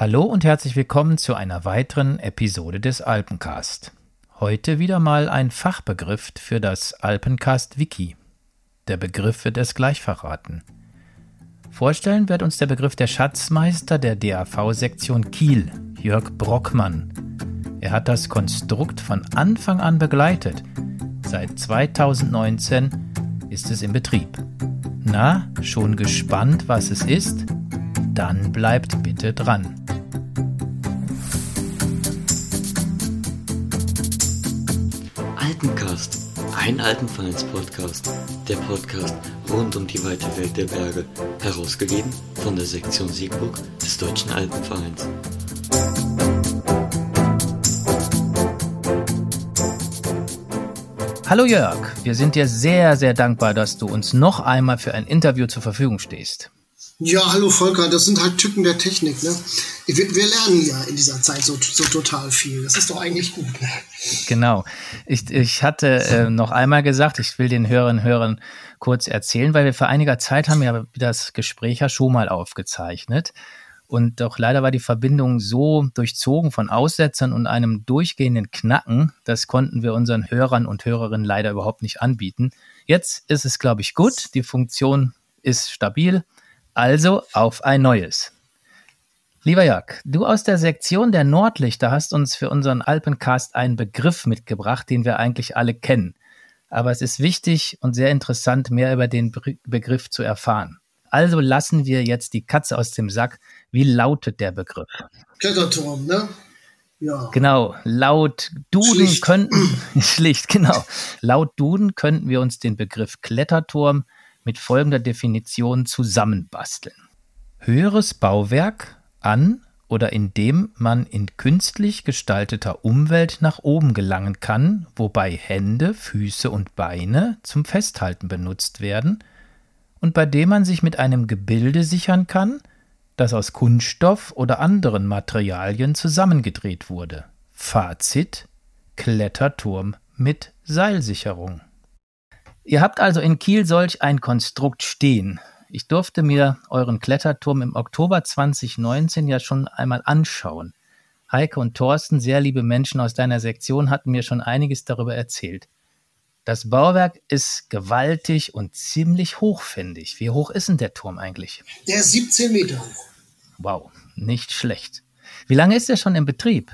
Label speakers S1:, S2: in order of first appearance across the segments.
S1: Hallo und herzlich willkommen zu einer weiteren Episode des Alpencast. Heute wieder mal ein Fachbegriff für das Alpencast Wiki. Der Begriff wird es gleich verraten. Vorstellen wird uns der Begriff der Schatzmeister der DAV-Sektion Kiel, Jörg Brockmann. Er hat das Konstrukt von Anfang an begleitet. Seit 2019 ist es in Betrieb. Na, schon gespannt, was es ist? Dann bleibt bitte dran.
S2: Alpencast, ein Alpenvereins-Podcast. Der Podcast rund um die weite Welt der Berge. Herausgegeben von der Sektion Siegburg des Deutschen Alpenvereins.
S1: Hallo Jörg, wir sind dir sehr, sehr dankbar, dass du uns noch einmal für ein Interview zur Verfügung stehst.
S3: Ja, hallo Volker, das sind halt Tücken der Technik. Ne? Wir, wir lernen ja in dieser Zeit so, so total viel. Das ist doch eigentlich gut. Ne?
S1: Genau. Ich, ich hatte äh, noch einmal gesagt, ich will den Hörerinnen und Hörern kurz erzählen, weil wir vor einiger Zeit haben ja das Gespräch ja schon mal aufgezeichnet. Und doch leider war die Verbindung so durchzogen von Aussetzern und einem durchgehenden Knacken, das konnten wir unseren Hörern und Hörerinnen leider überhaupt nicht anbieten. Jetzt ist es, glaube ich, gut. Die Funktion ist stabil also auf ein neues. Lieber Jörg, du aus der Sektion der Nordlichter hast uns für unseren Alpencast einen Begriff mitgebracht, den wir eigentlich alle kennen. Aber es ist wichtig und sehr interessant, mehr über den Begriff zu erfahren. Also lassen wir jetzt die Katze aus dem Sack. Wie lautet der Begriff?
S3: Kletterturm, ne?
S1: Ja. Genau. Laut Duden schlicht. könnten, schlicht, genau. Laut Duden könnten wir uns den Begriff Kletterturm mit folgender Definition zusammenbasteln. Höheres Bauwerk an oder in dem man in künstlich gestalteter Umwelt nach oben gelangen kann, wobei Hände, Füße und Beine zum Festhalten benutzt werden und bei dem man sich mit einem Gebilde sichern kann, das aus Kunststoff oder anderen Materialien zusammengedreht wurde. Fazit Kletterturm mit Seilsicherung. Ihr habt also in Kiel solch ein Konstrukt stehen. Ich durfte mir euren Kletterturm im Oktober 2019 ja schon einmal anschauen. Heike und Thorsten, sehr liebe Menschen aus deiner Sektion, hatten mir schon einiges darüber erzählt. Das Bauwerk ist gewaltig und ziemlich hochfändig. Wie hoch ist denn der Turm eigentlich?
S3: Der ist 17 Meter hoch.
S1: Wow, nicht schlecht. Wie lange ist er schon im Betrieb?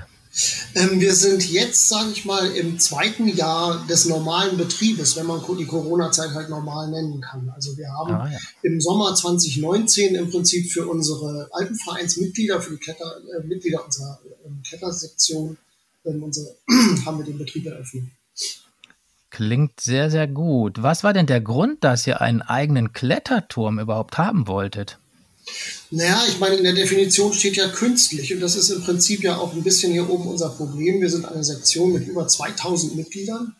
S3: Ähm, wir sind jetzt, sage ich mal, im zweiten Jahr des normalen Betriebes, wenn man die Corona-Zeit halt normal nennen kann. Also wir haben ah, ja. im Sommer 2019 im Prinzip für unsere Alpenvereinsmitglieder, für die Kletter, äh, Mitglieder unserer äh, Klettersektion, äh, unsere, haben wir den Betrieb eröffnet.
S1: Klingt sehr, sehr gut. Was war denn der Grund, dass ihr einen eigenen Kletterturm überhaupt haben wolltet?
S3: Naja, ich meine, in der Definition steht ja künstlich und das ist im Prinzip ja auch ein bisschen hier oben unser Problem. Wir sind eine Sektion mit über 2000 Mitgliedern,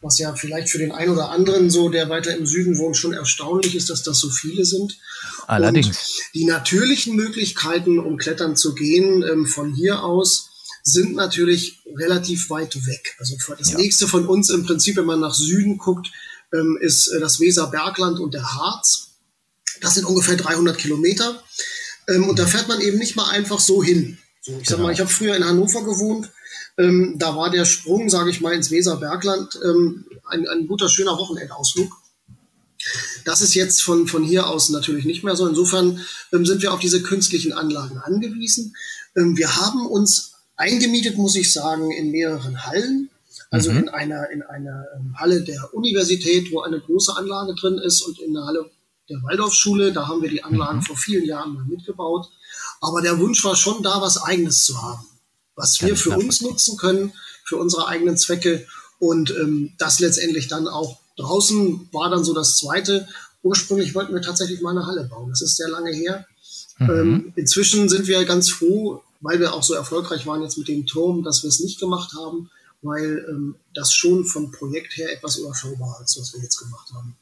S3: was ja vielleicht für den einen oder anderen so, der weiter im Süden wohnt, schon erstaunlich ist, dass das so viele sind.
S1: Allerdings. Und
S3: die natürlichen Möglichkeiten, um klettern zu gehen, ähm, von hier aus, sind natürlich relativ weit weg. Also das ja. nächste von uns im Prinzip, wenn man nach Süden guckt, ähm, ist äh, das Weserbergland und der Harz. Das sind ungefähr 300 Kilometer. Ähm, und da fährt man eben nicht mal einfach so hin. So, ich genau. sag mal, ich habe früher in Hannover gewohnt. Ähm, da war der Sprung, sage ich mal, ins Weserbergland ähm, ein, ein guter, schöner Wochenendausflug. Das ist jetzt von, von hier aus natürlich nicht mehr so. Insofern ähm, sind wir auf diese künstlichen Anlagen angewiesen. Ähm, wir haben uns eingemietet, muss ich sagen, in mehreren Hallen. Also mhm. in einer, in einer ähm, Halle der Universität, wo eine große Anlage drin ist und in einer Halle der Waldorfschule. Da haben wir die Anlagen mhm. vor vielen Jahren mal mitgebaut. Aber der Wunsch war schon da, was Eigenes zu haben, was wir für uns nutzen können, für unsere eigenen Zwecke. Und ähm, das letztendlich dann auch draußen war dann so das Zweite. Ursprünglich wollten wir tatsächlich mal eine Halle bauen. Das ist sehr lange her. Mhm. Ähm, inzwischen sind wir ganz froh, weil wir auch so erfolgreich waren jetzt mit dem Turm, dass wir es nicht gemacht haben, weil ähm, das schon vom Projekt her etwas überschaubar ist, was wir jetzt gemacht haben.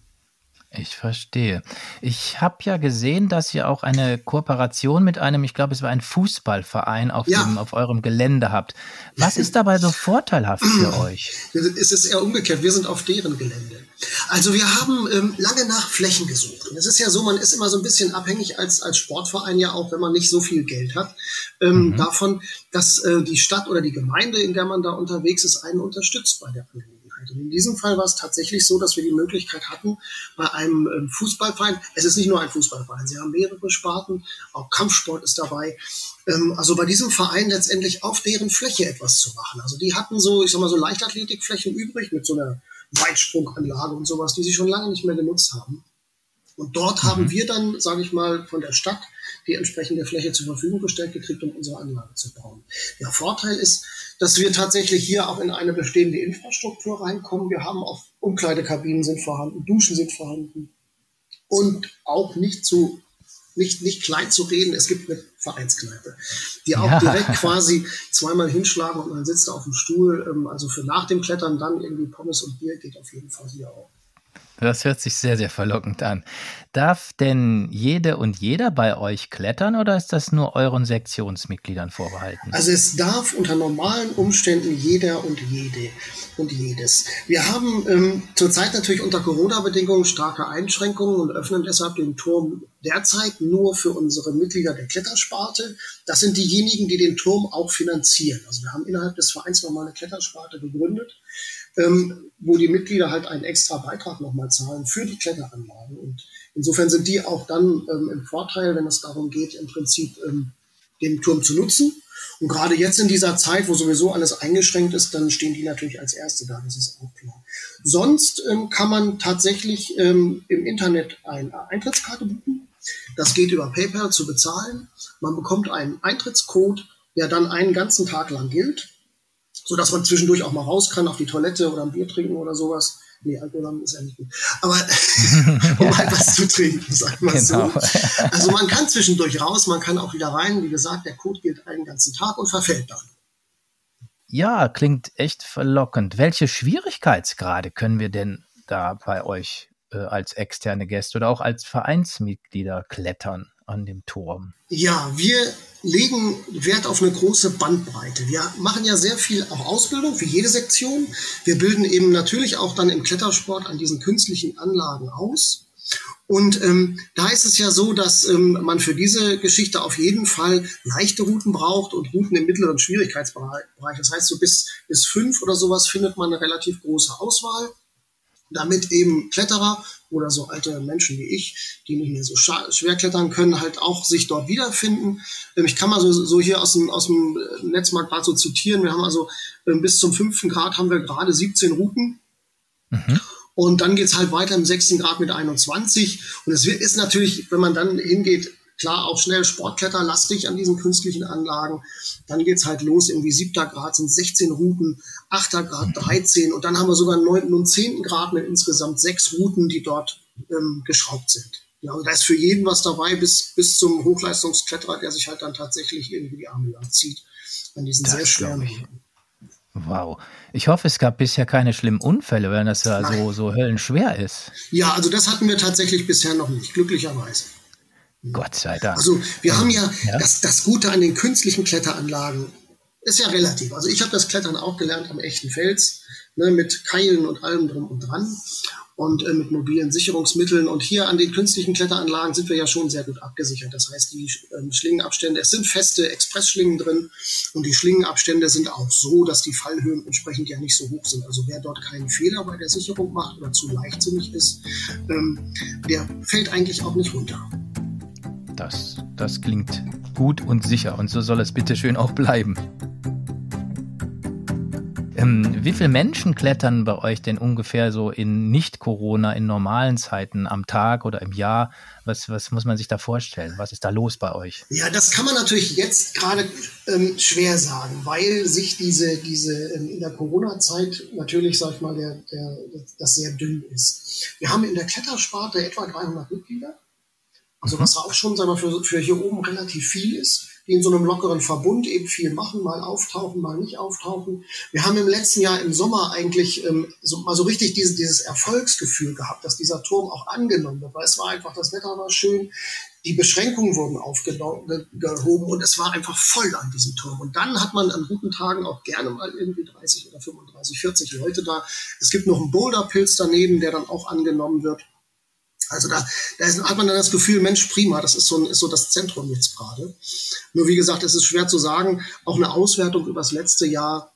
S1: Ich verstehe. Ich habe ja gesehen, dass ihr auch eine Kooperation mit einem, ich glaube, es war ein Fußballverein auf, ja. dem, auf eurem Gelände habt. Was ist dabei so vorteilhaft für euch?
S3: Es ist eher umgekehrt. Wir sind auf deren Gelände. Also wir haben ähm, lange nach Flächen gesucht. Und es ist ja so, man ist immer so ein bisschen abhängig als, als Sportverein ja auch, wenn man nicht so viel Geld hat, ähm, mhm. davon, dass äh, die Stadt oder die Gemeinde, in der man da unterwegs ist, einen unterstützt bei der Angelegenheit. Und in diesem Fall war es tatsächlich so, dass wir die Möglichkeit hatten, bei einem ähm, Fußballverein, es ist nicht nur ein Fußballverein, sie haben mehrere Sparten, auch Kampfsport ist dabei, ähm, also bei diesem Verein letztendlich auf deren Fläche etwas zu machen. Also die hatten so, ich sag mal so Leichtathletikflächen übrig mit so einer Weitsprunganlage und sowas, die sie schon lange nicht mehr genutzt haben. Und dort mhm. haben wir dann, sage ich mal, von der Stadt die entsprechende Fläche zur Verfügung gestellt gekriegt, um unsere Anlage zu bauen. Der Vorteil ist, dass wir tatsächlich hier auch in eine bestehende Infrastruktur reinkommen. Wir haben auch Umkleidekabinen sind vorhanden, Duschen sind vorhanden und auch nicht zu nicht, nicht klein zu reden, es gibt eine Vereinskneipe, die auch ja. direkt quasi zweimal hinschlagen und man sitzt da auf dem Stuhl. Ähm, also für nach dem Klettern dann irgendwie Pommes und Bier geht auf jeden Fall hier auch.
S1: Das hört sich sehr, sehr verlockend an. Darf denn jede und jeder bei euch klettern oder ist das nur euren Sektionsmitgliedern vorbehalten?
S3: Also es darf unter normalen Umständen jeder und jede und jedes. Wir haben ähm, zurzeit natürlich unter Corona-Bedingungen starke Einschränkungen und öffnen deshalb den Turm derzeit nur für unsere Mitglieder der Klettersparte. Das sind diejenigen, die den Turm auch finanzieren. Also wir haben innerhalb des Vereins nochmal eine Klettersparte gegründet ähm, wo die Mitglieder halt einen extra Beitrag nochmal zahlen für die Kletteranlagen. Und insofern sind die auch dann ähm, im Vorteil, wenn es darum geht, im Prinzip ähm, den Turm zu nutzen. Und gerade jetzt in dieser Zeit, wo sowieso alles eingeschränkt ist, dann stehen die natürlich als Erste da, das ist auch klar. Sonst ähm, kann man tatsächlich ähm, im Internet eine Eintrittskarte buchen. Das geht über PayPal zu bezahlen. Man bekommt einen Eintrittscode, der dann einen ganzen Tag lang gilt so dass man zwischendurch auch mal raus kann auf die Toilette oder ein Bier trinken oder sowas. Nee, Alkohol haben ist ja nicht gut. Aber um halt was zu trinken, sagen wir genau. so. Also man kann zwischendurch raus, man kann auch wieder rein. Wie gesagt, der Code gilt einen ganzen Tag und verfällt dann.
S1: Ja, klingt echt verlockend. Welche Schwierigkeitsgrade können wir denn da bei euch äh, als externe Gäste oder auch als Vereinsmitglieder klettern? An dem Turm?
S3: Ja, wir legen Wert auf eine große Bandbreite. Wir machen ja sehr viel auch Ausbildung für jede Sektion. Wir bilden eben natürlich auch dann im Klettersport an diesen künstlichen Anlagen aus. Und ähm, da ist es ja so, dass ähm, man für diese Geschichte auf jeden Fall leichte Routen braucht und Routen im mittleren Schwierigkeitsbereich. Das heißt, so bis, bis fünf oder sowas findet man eine relativ große Auswahl damit eben Kletterer oder so alte Menschen wie ich, die nicht mehr so schwer klettern können, halt auch sich dort wiederfinden. Ähm, ich kann mal so, so hier aus dem, aus dem Netzmarkt gerade so zitieren. Wir haben also ähm, bis zum fünften Grad haben wir gerade 17 Routen. Mhm. Und dann geht's halt weiter im sechsten Grad mit 21. Und es ist natürlich, wenn man dann hingeht, Klar, auch schnell Sportkletterlastig an diesen künstlichen Anlagen. Dann geht's halt los, irgendwie siebter Grad sind 16 Routen, achter Grad 13 und dann haben wir sogar neunten und zehnten Grad mit insgesamt sechs Routen, die dort ähm, geschraubt sind. Ja, und da ist für jeden was dabei, bis, bis zum Hochleistungskletterer, der sich halt dann tatsächlich irgendwie die Arme lang zieht an diesen das sehr schweren Routen.
S1: Wow. Ich hoffe, es gab bisher keine schlimmen Unfälle, wenn das ja so, so höllenschwer ist.
S3: Ja, also das hatten wir tatsächlich bisher noch nicht, glücklicherweise.
S1: Gott sei Dank.
S3: Also wir haben ja, ja, Das, das Gute an den künstlichen Kletteranlagen ist ja relativ. Also ich habe das Klettern auch gelernt am echten Fels, ne, mit Keilen und allem drum und dran und äh, mit mobilen Sicherungsmitteln. Und hier an den künstlichen Kletteranlagen sind wir ja schon sehr gut abgesichert. Das heißt, die äh, Schlingenabstände, es sind feste Expressschlingen drin und die Schlingenabstände sind auch so, dass die Fallhöhen entsprechend ja nicht so hoch sind. Also wer dort keinen Fehler bei der Sicherung macht oder zu leichtsinnig ist, ähm, der fällt eigentlich auch nicht runter
S1: das. Das klingt gut und sicher und so soll es bitte schön auch bleiben. Ähm, wie viele Menschen klettern bei euch denn ungefähr so in Nicht-Corona, in normalen Zeiten am Tag oder im Jahr? Was, was muss man sich da vorstellen? Was ist da los bei euch?
S3: Ja, das kann man natürlich jetzt gerade ähm, schwer sagen, weil sich diese, diese ähm, in der Corona-Zeit natürlich, sag ich mal, der, der, das sehr dünn ist. Wir haben in der Klettersparte etwa 300 Mitglieder. Also mhm. was auch schon sagen wir, für, für hier oben relativ viel ist. die in so einem lockeren Verbund eben viel machen, mal auftauchen, mal nicht auftauchen. Wir haben im letzten Jahr im Sommer eigentlich ähm, so, mal so richtig diese, dieses Erfolgsgefühl gehabt, dass dieser Turm auch angenommen wird, weil es war einfach, das Wetter war schön, die Beschränkungen wurden aufgehoben und es war einfach voll an diesem Turm. Und dann hat man an guten Tagen auch gerne mal irgendwie 30 oder 35, 40 Leute da. Es gibt noch einen Boulderpilz daneben, der dann auch angenommen wird. Also da, da ist, hat man dann das Gefühl, Mensch, prima, das ist so, ist so das Zentrum jetzt gerade. Nur wie gesagt, es ist schwer zu sagen. Auch eine Auswertung über das letzte Jahr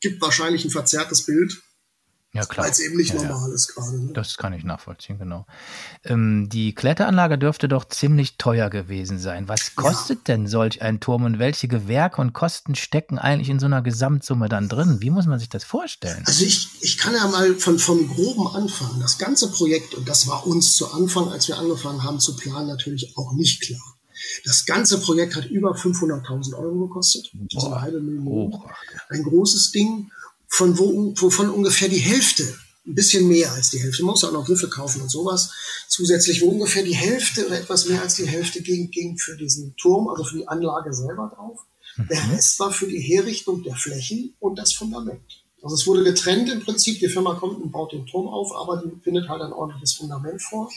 S3: gibt wahrscheinlich ein verzerrtes Bild.
S1: Ja, klar.
S3: Weil es eben nicht
S1: ja,
S3: normal
S1: ja.
S3: ist gerade. Ne?
S1: Das kann ich nachvollziehen, genau. Ähm, die Kletteranlage dürfte doch ziemlich teuer gewesen sein. Was kostet ja. denn solch ein Turm und welche Gewerke und Kosten stecken eigentlich in so einer Gesamtsumme dann drin? Wie muss man sich das vorstellen?
S3: Also ich, ich kann ja mal von, vom groben anfangen. Das ganze Projekt, und das war uns zu Anfang, als wir angefangen haben zu planen, natürlich auch nicht klar. Das ganze Projekt hat über 500.000 Euro gekostet. Also eine halbe Million. Ein großes Ding von wo, wovon ungefähr die Hälfte, ein bisschen mehr als die Hälfte, man muss auch noch Griffe kaufen und sowas, zusätzlich, wo ungefähr die Hälfte oder etwas mehr als die Hälfte ging, ging für diesen Turm, also für die Anlage selber drauf. Der
S1: Mhm.
S3: Rest war für die Herrichtung der Flächen und das Fundament. Also es wurde getrennt im Prinzip. Die Firma kommt und baut den Turm auf, aber die findet halt ein ordentliches Fundament vor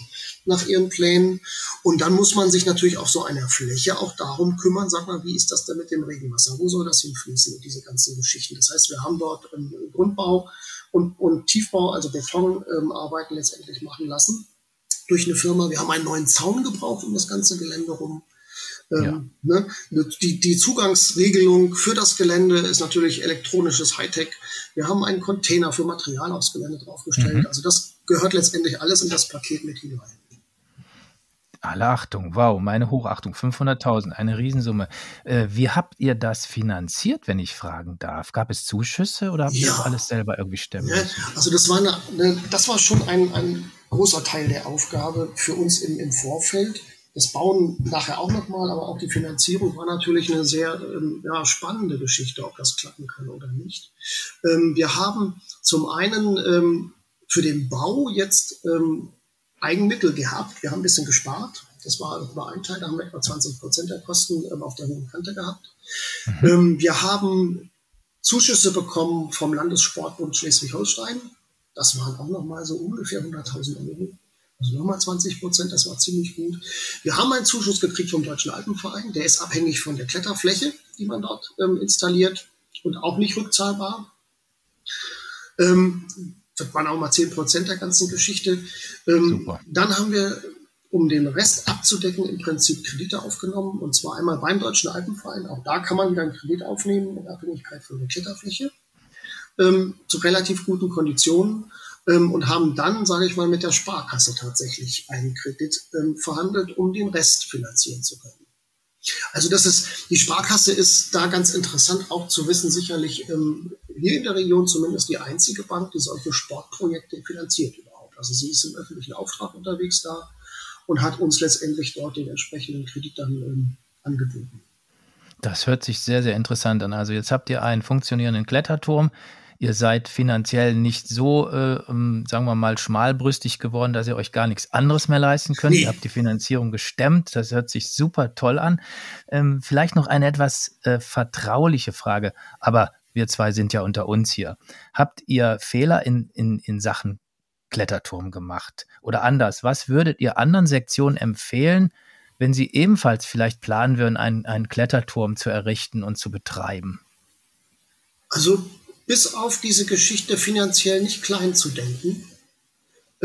S3: nach ihren Plänen. Und dann muss man sich natürlich auf so einer Fläche auch darum kümmern, sag mal, wie ist das denn mit dem Regenwasser? Wo soll das hinfließen und diese ganzen Geschichten? Das heißt, wir haben dort ähm, Grundbau und, und Tiefbau, also Betonarbeiten ähm, letztendlich machen lassen durch eine Firma. Wir haben einen neuen Zaun gebraucht um das ganze Gelände rum. Ähm, ne? die, die Zugangsregelung für das Gelände ist natürlich elektronisches Hightech. Wir haben einen Container für Material aufs Gelände draufgestellt.
S1: Mhm.
S3: Also das gehört letztendlich alles in das Paket mit hinein.
S1: Alle Achtung, wow, meine Hochachtung, 500.000, eine Riesensumme. Äh, wie habt ihr das finanziert, wenn ich fragen darf? Gab es Zuschüsse oder habt ihr
S3: Ja.
S1: das alles selber irgendwie stemmen
S3: Ja, also das war, eine, eine, das war schon ein, ein großer Teil der Aufgabe für uns im, im Vorfeld. Das Bauen nachher auch nochmal, aber auch die Finanzierung war natürlich eine sehr ähm, ja, spannende Geschichte, ob das klappen kann oder nicht. Ähm, wir haben zum einen ähm, für den Bau jetzt ähm, Eigenmittel gehabt. Wir haben ein bisschen gespart. Das war, war ein Teil, da haben wir etwa 20 Prozent der Kosten ähm, auf der hohen Kante gehabt. Ähm, wir haben Zuschüsse bekommen vom Landessportbund Schleswig-Holstein. Das waren auch nochmal so ungefähr 100.000 Euro. Also nochmal 20 Prozent, das war ziemlich gut. Wir haben einen Zuschuss gekriegt vom Deutschen Alpenverein. Der ist abhängig von der Kletterfläche, die man dort ähm, installiert und auch nicht rückzahlbar. Ähm, das waren auch mal 10 Prozent der ganzen Geschichte. Ähm, dann haben wir, um den Rest abzudecken, im Prinzip Kredite aufgenommen. Und zwar einmal beim Deutschen Alpenverein. Auch da kann man wieder einen Kredit aufnehmen in Abhängigkeit von der Kletterfläche. Ähm, zu relativ guten Konditionen ähm, und haben dann, sage ich mal, mit der Sparkasse tatsächlich einen Kredit ähm, verhandelt, um den Rest finanzieren zu können. Also das ist, die Sparkasse ist da ganz interessant auch zu wissen, sicherlich ähm, hier in der Region zumindest die einzige Bank, die solche Sportprojekte finanziert überhaupt. Also sie ist im öffentlichen Auftrag unterwegs da und hat uns letztendlich dort den entsprechenden Kredit dann ähm, angeboten.
S1: Das hört sich sehr, sehr interessant an. Also jetzt habt ihr einen funktionierenden Kletterturm. Ihr seid finanziell nicht so, äh, ähm, sagen wir mal, schmalbrüstig geworden, dass ihr euch gar nichts anderes mehr leisten könnt.
S3: Nee.
S1: Ihr habt die Finanzierung gestemmt. Das hört sich super toll an. Ähm, vielleicht noch eine etwas äh, vertrauliche Frage, aber wir zwei sind ja unter uns hier. Habt ihr Fehler in, in, in Sachen Kletterturm gemacht? Oder anders, was würdet ihr anderen Sektionen empfehlen, wenn sie ebenfalls vielleicht planen würden, einen, einen Kletterturm zu errichten und zu betreiben?
S3: Also bis auf diese Geschichte finanziell nicht klein zu denken,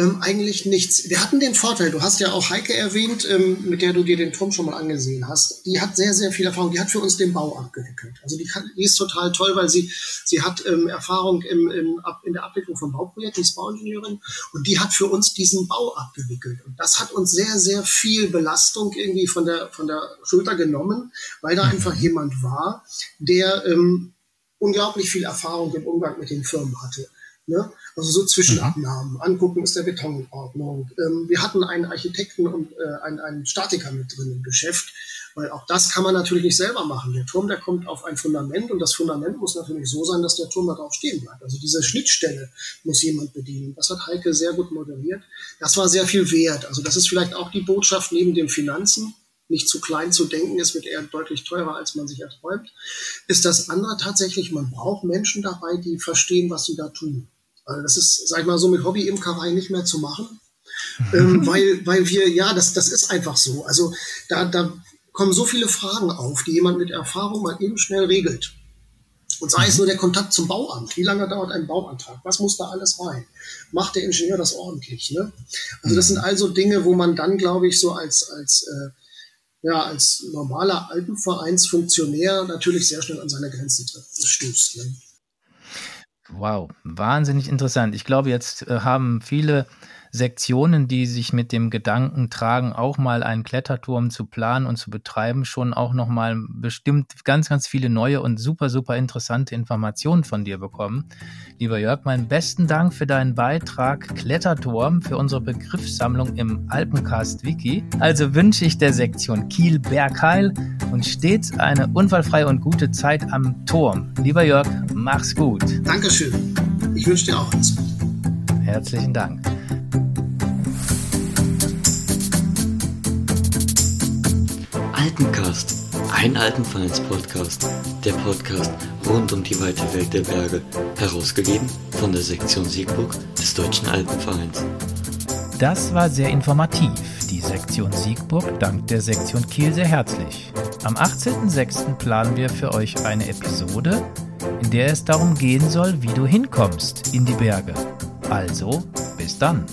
S3: ähm, eigentlich nichts. Wir hatten den Vorteil, du hast ja auch Heike erwähnt, ähm, mit der du dir den Turm schon mal angesehen hast. Die hat sehr, sehr viel Erfahrung. Die hat für uns den Bau abgewickelt. Also die, kann, die ist total toll, weil sie, sie hat ähm, Erfahrung im, im, ab, in der Abwicklung von Bauprojekten, die ist Bauingenieurin und die hat für uns diesen Bau abgewickelt. Und das hat uns sehr, sehr viel Belastung irgendwie von der, von der Schulter genommen, weil da einfach jemand war, der ähm, unglaublich viel Erfahrung im Umgang mit den Firmen hatte. Ne? Also so Zwischenabnahmen, angucken, ist der Beton in Ordnung. Ähm, wir hatten einen Architekten und äh, einen, einen Statiker mit drin im Geschäft, weil auch das kann man natürlich nicht selber machen. Der Turm, der kommt auf ein Fundament und das Fundament muss natürlich so sein, dass der Turm darauf stehen bleibt. Also diese Schnittstelle muss jemand bedienen. Das hat Heike sehr gut moderiert. Das war sehr viel wert. Also das ist vielleicht auch die Botschaft neben den Finanzen. Nicht zu klein zu denken, es wird eher deutlich teurer, als man sich erträumt. Ist das andere tatsächlich, man braucht Menschen dabei, die verstehen, was sie da tun. Also das ist, sag ich mal, so mit Hobby-Imkerei nicht mehr zu machen. ähm, weil, weil wir, ja, das, das ist einfach so. Also da, da kommen so viele Fragen auf, die jemand mit Erfahrung mal eben schnell regelt. Und sei es nur der Kontakt zum Bauamt. Wie lange dauert ein Bauantrag? Was muss da alles rein? Macht der Ingenieur das ordentlich? Ne? Also das sind also Dinge, wo man dann, glaube ich, so als, als, äh, ja, als normaler Alpenvereinsfunktionär natürlich sehr schnell an seine Grenzen stößt. Ne?
S1: Wow, wahnsinnig interessant. Ich glaube, jetzt äh, haben viele Sektionen, die sich mit dem Gedanken tragen, auch mal einen Kletterturm zu planen und zu betreiben, schon auch nochmal bestimmt ganz, ganz viele neue und super, super interessante Informationen von dir bekommen. Lieber Jörg, meinen besten Dank für deinen Beitrag Kletterturm für unsere Begriffssammlung im Alpencast Wiki. Also wünsche ich der Sektion Kiel Bergheil und stets eine unfallfreie und gute Zeit am Turm. Lieber Jörg, mach's gut.
S3: Dankeschön. Ich wünsche dir auch alles Gute.
S1: Herzlichen Dank.
S2: Alpencast, ein Alpenvereins-Podcast, der Podcast rund um die weite Welt der Berge, herausgegeben von der Sektion Siegburg des Deutschen Alpenvereins.
S1: Das war sehr informativ. Die Sektion Siegburg dankt der Sektion Kiel sehr herzlich. Am 18.06. planen wir für euch eine Episode, in der es darum gehen soll, wie du hinkommst in die Berge. Also, bis dann.